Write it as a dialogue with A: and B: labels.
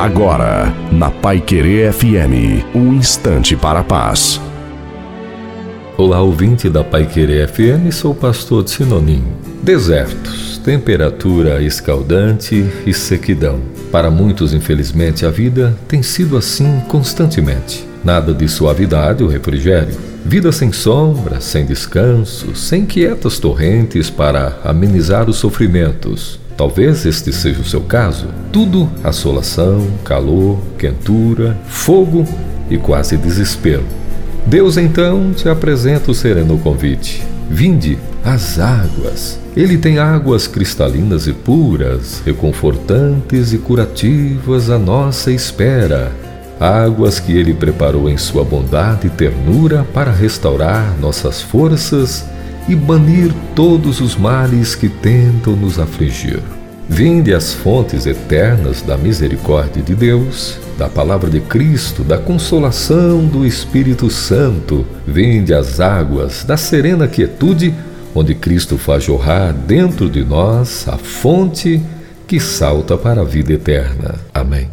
A: Agora, na Pai Querer FM, um instante para a paz.
B: Olá, ouvinte da Pai Querer FM, sou o pastor de Sinonim. Desertos, temperatura escaldante e sequidão. Para muitos, infelizmente, a vida tem sido assim constantemente. Nada de suavidade ou refrigério. Vida sem sombra, sem descanso, sem quietas torrentes para amenizar os sofrimentos. Talvez este seja o seu caso. Tudo assolação, calor, quentura, fogo e quase desespero. Deus então te apresenta o sereno convite. Vinde às águas. Ele tem águas cristalinas e puras, reconfortantes e curativas à nossa espera. Águas que ele preparou em sua bondade e ternura para restaurar nossas forças e banir todos os males que tentam nos afligir. Vinde às fontes eternas da misericórdia de Deus, da palavra de Cristo, da consolação do Espírito Santo. Vinde às águas da serena quietude, onde Cristo faz jorrar dentro de nós a fonte que salta para a vida eterna. Amém.